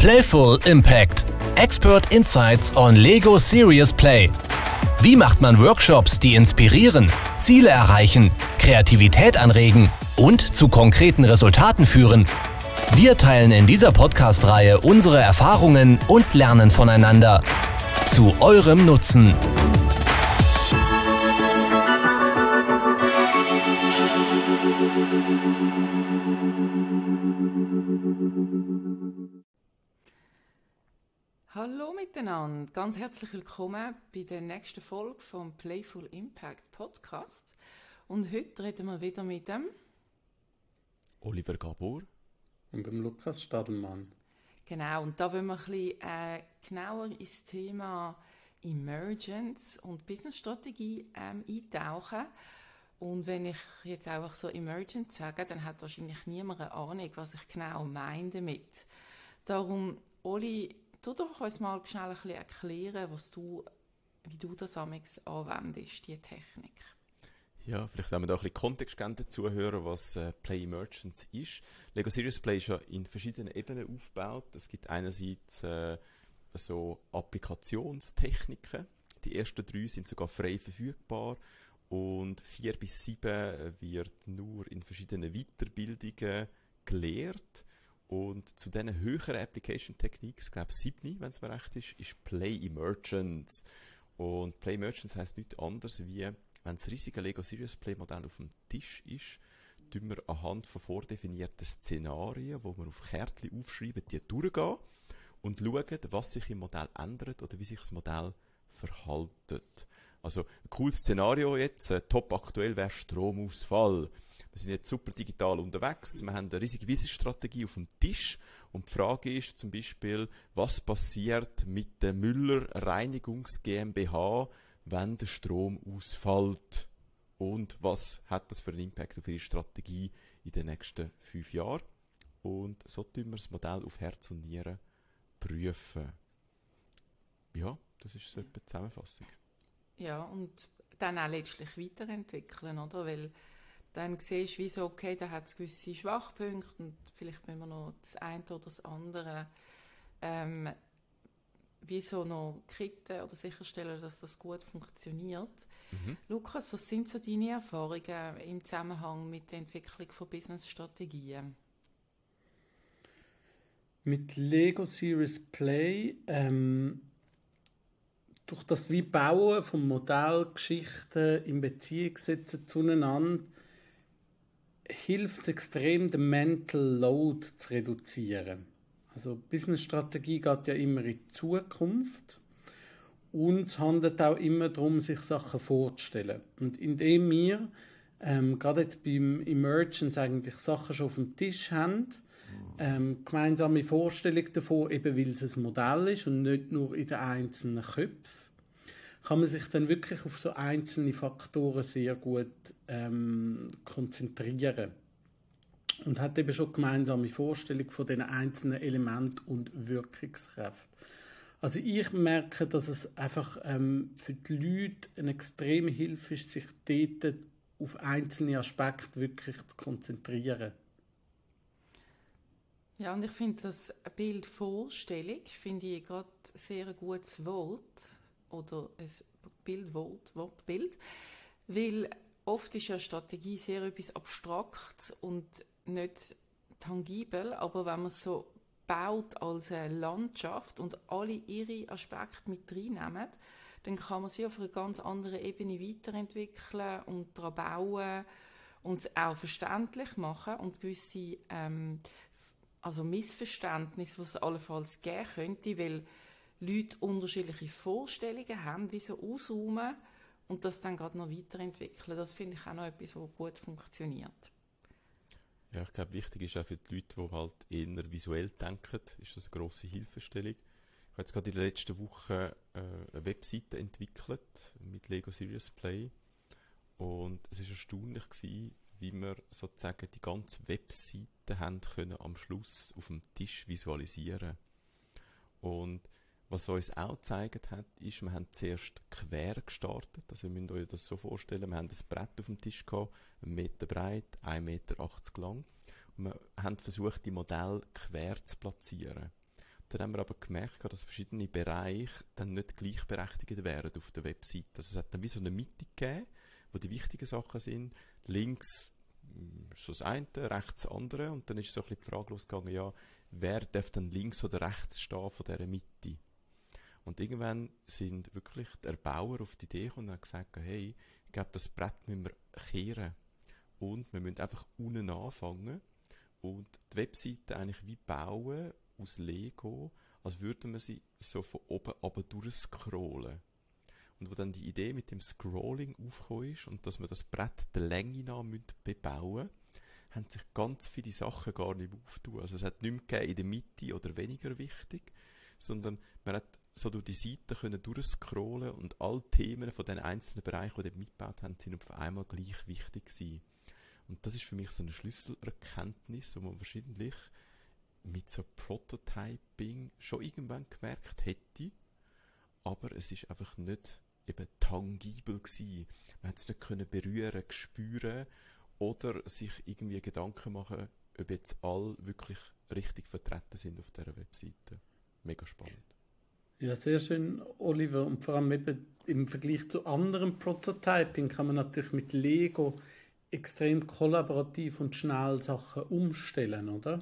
Playful Impact. Expert Insights on Lego Serious Play. Wie macht man Workshops, die inspirieren, Ziele erreichen, Kreativität anregen und zu konkreten Resultaten führen? Wir teilen in dieser Podcast-Reihe unsere Erfahrungen und lernen voneinander. Zu eurem Nutzen. Hallo miteinander, ganz herzlich willkommen bei der nächsten Folge vom Playful Impact Podcast. Und heute reden wir wieder mit dem Oliver Gabor und dem Lukas Stadelmann. Genau, und da wollen wir ein bisschen äh, genauer ins Thema Emergence und Businessstrategie ähm, eintauchen. Und wenn ich jetzt einfach so Emergence sage, dann hat wahrscheinlich niemand eine Ahnung, was ich genau meine damit. Darum, Oli, tu doch uns mal schnell ein bisschen erklären, was du, wie du das amigs anwendest, die Technik. Ja, vielleicht haben wir da ein bisschen Kontext geben zuhören, was äh, Play Emergence ist. Lego Serious Play ist ja in verschiedenen Ebenen aufgebaut. Es gibt einerseits äh, so Applikationstechniken. Die ersten drei sind sogar frei verfügbar und vier bis sieben wird nur in verschiedenen Weiterbildungen gelehrt. Und zu diesen höheren Application Techniques, ich glaube siebni, wenn es mir recht ist, ist Play Emergence. Und Play Emergence heißt nichts anderes wie, wenn das riesige Lego Serious Play Modell auf dem Tisch ist, tun wir anhand von vordefinierten Szenarien, wo wir auf Kärtchen aufschreiben, die durchgehen und schauen, was sich im Modell ändert oder wie sich das Modell verhaltet. Also ein cooles Szenario jetzt, äh, top aktuell wäre Stromausfall. Wir sind jetzt super digital unterwegs, wir haben eine riesige Wissensstrategie auf dem Tisch und die Frage ist zum Beispiel, was passiert mit der Müller Reinigungs GmbH, wenn der Strom ausfällt und was hat das für einen Impact auf Ihre Strategie in den nächsten fünf Jahren. Und so tun wir das Modell auf Herz und Nieren prüfen. Ja, das ist so eine Zusammenfassung. Ja, und dann auch letztlich weiterentwickeln, oder? Weil dann siehst du, wie so, okay, da hat es gewisse Schwachpunkte und vielleicht müssen wir noch das eine oder das andere ähm, wie so noch kitten oder sicherstellen, dass das gut funktioniert. Mhm. Lukas, was sind so deine Erfahrungen im Zusammenhang mit der Entwicklung von Business-Strategien? Mit Lego Series Play, ähm, durch das wie Bauen von Modellgeschichten in Beziehung setzen zueinander, hilft extrem, den Mental Load zu reduzieren. Also Business-Strategie geht ja immer in die Zukunft und es handelt auch immer darum, sich Sachen vorzustellen. Und indem wir ähm, gerade jetzt beim Emergence eigentlich Sachen schon auf dem Tisch haben, ähm, gemeinsame Vorstellung davon, eben weil es ein Modell ist und nicht nur in den einzelnen Köpfen, kann man sich dann wirklich auf so einzelne Faktoren sehr gut ähm, konzentrieren und hat eben schon gemeinsame Vorstellung von den einzelnen Elementen und Wirkungskraft. Also ich merke, dass es einfach ähm, für die Leute eine extreme Hilfe ist, sich dort auf einzelne Aspekte wirklich zu konzentrieren. Ja, und ich finde das Bildvorstellung, finde ich gerade sehr gutes Wort oder ein Bildwort, Wortbild, weil oft ist ja Strategie sehr etwas Abstraktes und nicht tangibel, aber wenn man es so baut als eine Landschaft und alle ihre Aspekte mit reinnehmen, dann kann man sie auf einer ganz anderen Ebene weiterentwickeln und daran bauen und es auch verständlich machen und gewisse ähm, also Missverständnisse, die es allenfalls geben könnte, weil Leute unterschiedliche Vorstellungen haben, wie so ausräumen und das dann gerade noch weiterentwickeln. Das finde ich auch noch etwas, was gut funktioniert. Ja, ich glaube, wichtig ist auch für die Leute, die halt eher visuell denken, ist das eine grosse Hilfestellung. Ich habe jetzt gerade in der letzten Woche äh, eine Webseite entwickelt mit Lego Serious Play und es ist erstaunlich gewesen, wie wir sozusagen die ganze Webseite haben können am Schluss auf dem Tisch visualisieren. Und was uns auch gezeigt hat, ist, wir haben zuerst quer gestartet. Also, wir müssen euch das so vorstellen. Wir haben ein Brett auf dem Tisch gehabt, einen Meter breit, 1,80 Meter lang. Und wir haben versucht, die Modelle quer zu platzieren. Dann haben wir aber gemerkt, dass verschiedene Bereiche dann nicht gleichberechtigt wären auf der Webseite. Also es hat dann wie so eine Mitte gegeben, wo die wichtigen Sachen sind. Links hm, so das eine, rechts das andere. Und dann ist so ein bisschen die Frage losgegangen, ja, wer darf dann links oder rechts stehen von dieser Mitte? Und irgendwann sind wirklich die Erbauer auf die Idee gekommen und haben gesagt, hey, ich glaube, das Brett müssen wir kehren. Und wir müssen einfach unten anfangen und die Webseite eigentlich wie bauen aus Lego, als würde man sie so von oben aber durchscrollen. Und wo dann die Idee mit dem Scrolling aufgekommen ist und dass man das Brett der Länge nach bebauen haben sich ganz viele Sachen gar nicht auftun. Also es hat nicht mehr in der Mitte oder weniger wichtig, sondern man hat so durch die Seite können durchscrollen und alle Themen von den einzelnen Bereichen, die dort mitgebaut haben, sind auf einmal gleich wichtig gewesen. Und das ist für mich so eine Schlüsselerkenntnis, wo man wahrscheinlich mit so Prototyping schon irgendwann gemerkt hätte, aber es ist einfach nicht eben tangibel gewesen. Man hat es nicht können berühren, spüren oder sich irgendwie Gedanken machen, ob jetzt alle wirklich richtig vertreten sind auf dieser Webseite. Mega spannend. Ja, sehr schön, Oliver. Und vor allem eben im Vergleich zu anderen Prototyping kann man natürlich mit Lego extrem kollaborativ und schnell Sachen umstellen, oder?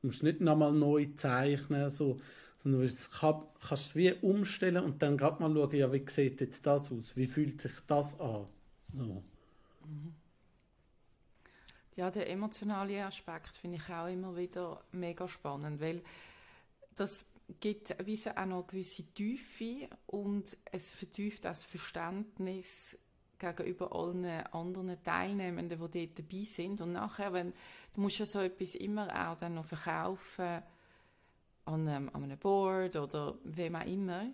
Du musst nicht nochmal neu zeichnen, so, sondern du kann, kannst es wie umstellen und dann gerade mal schauen, ja, wie sieht jetzt das aus? Wie fühlt sich das an? So. Ja, der emotionale Aspekt finde ich auch immer wieder mega spannend, weil das gibt wie auch noch eine gewisse Tiefe und es vertieft das Verständnis gegenüber allen anderen Teilnehmenden, die dort dabei sind. Und nachher, wenn, du musst ja so etwas immer auch dann noch verkaufen an einem, an einem Board oder wem auch immer.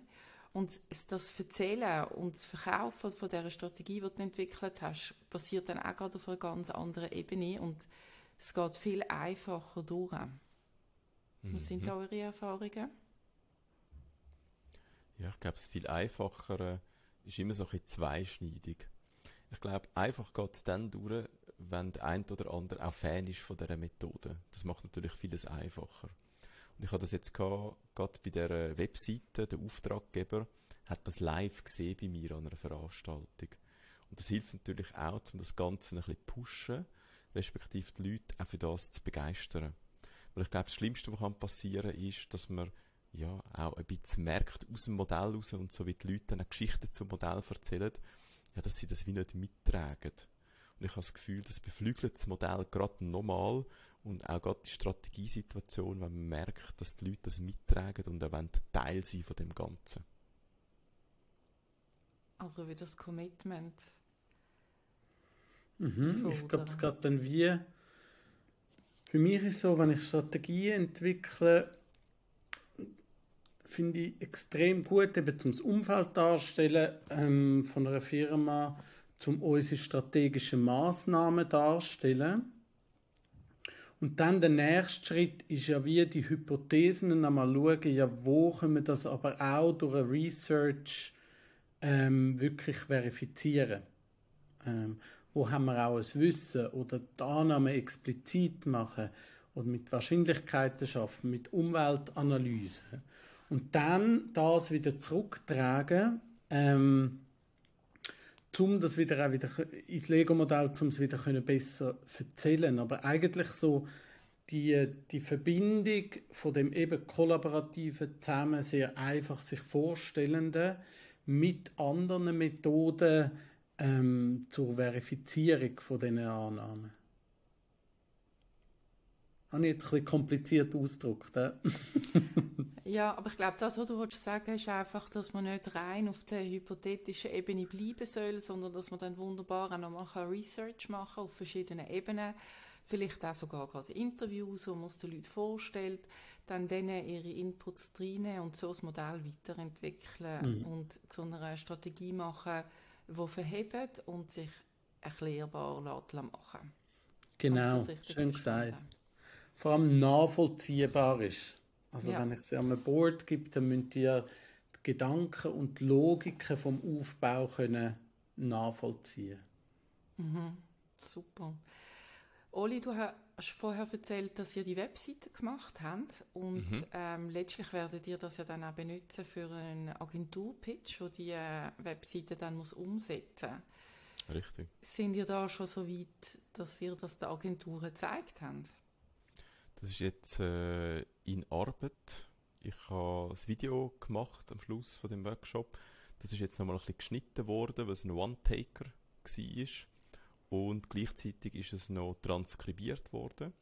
Und das Erzählen und das Verkaufen von dieser Strategie, die du entwickelt hast, passiert dann auch gerade auf einer ganz anderen Ebene und es geht viel einfacher durch. Mhm. Was sind da eure Erfahrungen? Ja, ich glaube, es viel einfacher ist immer so ein bisschen zweischneidig. Ich glaube, einfach geht es dann durch, wenn der ein oder andere auch Fan ist von dieser Methode. Das macht natürlich vieles einfacher. Und ich habe das jetzt gerade bei der Webseite, der Auftraggeber hat das live gesehen bei mir an einer Veranstaltung. Und das hilft natürlich auch, um das Ganze ein bisschen pushen, respektive die Leute auch für das zu begeistern. Weil ich glaube, das Schlimmste, was passieren kann, ist, dass man ja auch ein bisschen merkt aus dem Modell raus und so wie die Leute eine Geschichte zum Modell erzählen, ja, dass sie das wie nicht mittragen. Und ich habe das Gefühl, das beflügelt das Modell gerade nochmal und auch gerade die Strategiesituation, wenn man merkt, dass die Leute das mittragen und auch Teil sein von dem Ganzen. Also wie das Commitment. Mhm, ich glaube, es geht dann wie. Für mich ist es so, wenn ich Strategien entwickle, finde ich extrem gut, eben zum Umfeld darstellen ähm, von einer Firma, zum unsere strategischen Maßnahmen darstellen. Und dann der nächste Schritt ist ja wie die Hypothesen einmal schauen, ja, wo können wir das aber auch durch eine Research ähm, wirklich verifizieren. Ähm, wo haben wir auch ein Wissen oder die Annahme explizit machen oder mit Wahrscheinlichkeiten schaffen, mit Umweltanalyse und dann das wieder zurücktragen, ähm, um das wieder auch wieder ins Lego-Modell, um es wieder besser erzählen. Aber eigentlich so die, die Verbindung von dem eben kollaborativen zusammen sehr einfach sich vorstellenden mit anderen Methoden ähm, zur Verifizierung von diesen Annahmen. Habe ich jetzt ein bisschen kompliziert ausgedrückt. ja, aber ich glaube, das, was du willst sagen ist einfach, dass man nicht rein auf der hypothetischen Ebene bleiben soll, sondern dass man dann wunderbar auch noch mal Research machen auf verschiedenen Ebenen. Vielleicht auch sogar gerade Interviews, wo man es den Leuten vorstellt, dann denen ihre Inputs reinnehmen und so das Modell weiterentwickeln mhm. und zu einer Strategie machen, die verhebt und sich erklärbar machen Genau, schön gesagt vor allem nachvollziehbar ist. Also ja. wenn ich sie einem Board gebe, dann müssen die ja die Gedanken und die Logiken vom Aufbau können nachvollziehen. Mhm. Super. Oli, du hast vorher erzählt, dass ihr die Webseite gemacht habt und mhm. ähm, letztlich werdet ihr das ja dann auch benutzen für einen Agenturpitch, wo die äh, Webseite dann muss umsetzen Richtig. Sind ihr da schon so weit, dass ihr das der Agentur gezeigt habt? Das ist jetzt äh, in Arbeit. Ich habe ein Video gemacht am Schluss von dem Workshop. Das ist jetzt nochmal ein bisschen geschnitten worden, was ein One-Taker war. Und gleichzeitig ist es noch transkribiert worden.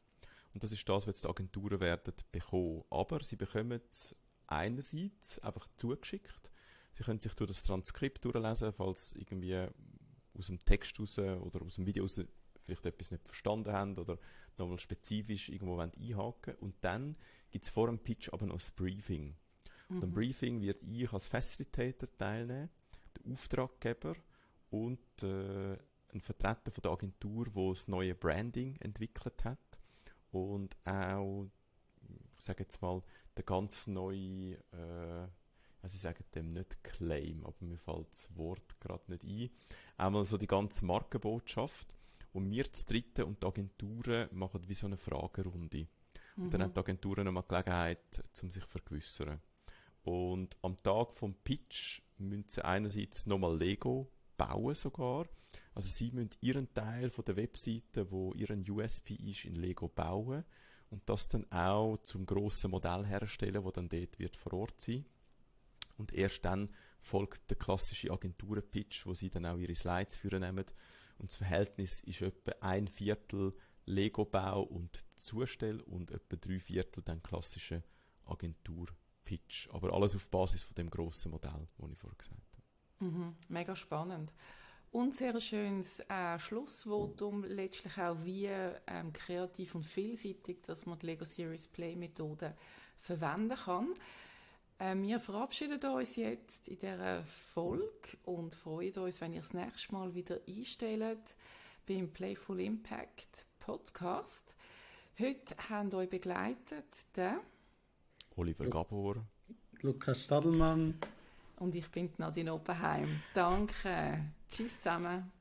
Und das ist das, was die Agenturen werden bekommen. Aber sie bekommen es einerseits einfach zugeschickt. Sie können sich durch das Transkript durchlesen, falls irgendwie aus dem Text raus oder aus dem Video raus vielleicht etwas nicht verstanden haben oder nochmal spezifisch irgendwo einhaken Und dann gibt es vor dem Pitch aber noch ein Briefing. Mhm. Und am Briefing wird ich als Facilitator teilnehmen, der Auftraggeber und äh, ein Vertreter von der Agentur, wo das neue Branding entwickelt hat und auch, ich sage jetzt mal, der ganz neue, äh, also ich sage dem nicht Claim, aber mir fällt das Wort gerade nicht ein. Einmal so die ganze Markenbotschaft und wir zu dritten und die Agenturen machen wie so eine Fragerunde. Mhm. Und dann mhm. haben die Agenturen nochmal Gelegenheit, um sich zu vergewissern. Und am Tag vom Pitch müssen sie einerseits nochmal Lego bauen sogar. Also sie müssen ihren Teil von der Webseite, wo ihren USP ist, in Lego bauen und das dann auch zum grossen Modell herstellen, wo dann dort wird vor Ort sein. Und erst dann folgt der klassische Agenturenpitch, wo sie dann auch ihre Slides führen nehmen. Und das Verhältnis ist etwa ein Viertel Lego-Bau und Zustell und etwa drei Viertel dann klassische Agenturpitch. Aber alles auf Basis von dem grossen Modell, das ich vorher gesagt habe. Mhm, mega spannend. Und sehr schönes äh, Schlussvotum, letztlich auch wie ähm, kreativ und vielseitig, dass man die Lego Series Play Methode verwenden kann. Äh, wir verabschieden uns jetzt in dieser Folge und freuen uns, wenn ihr das nächste Mal wieder einstellt beim Playful Impact Podcast. Heute haben euch begleitet der Oliver Gabor, Lukas Stadelmann und ich bin Nadine Oppenheim. Danke. Tschüss zusammen.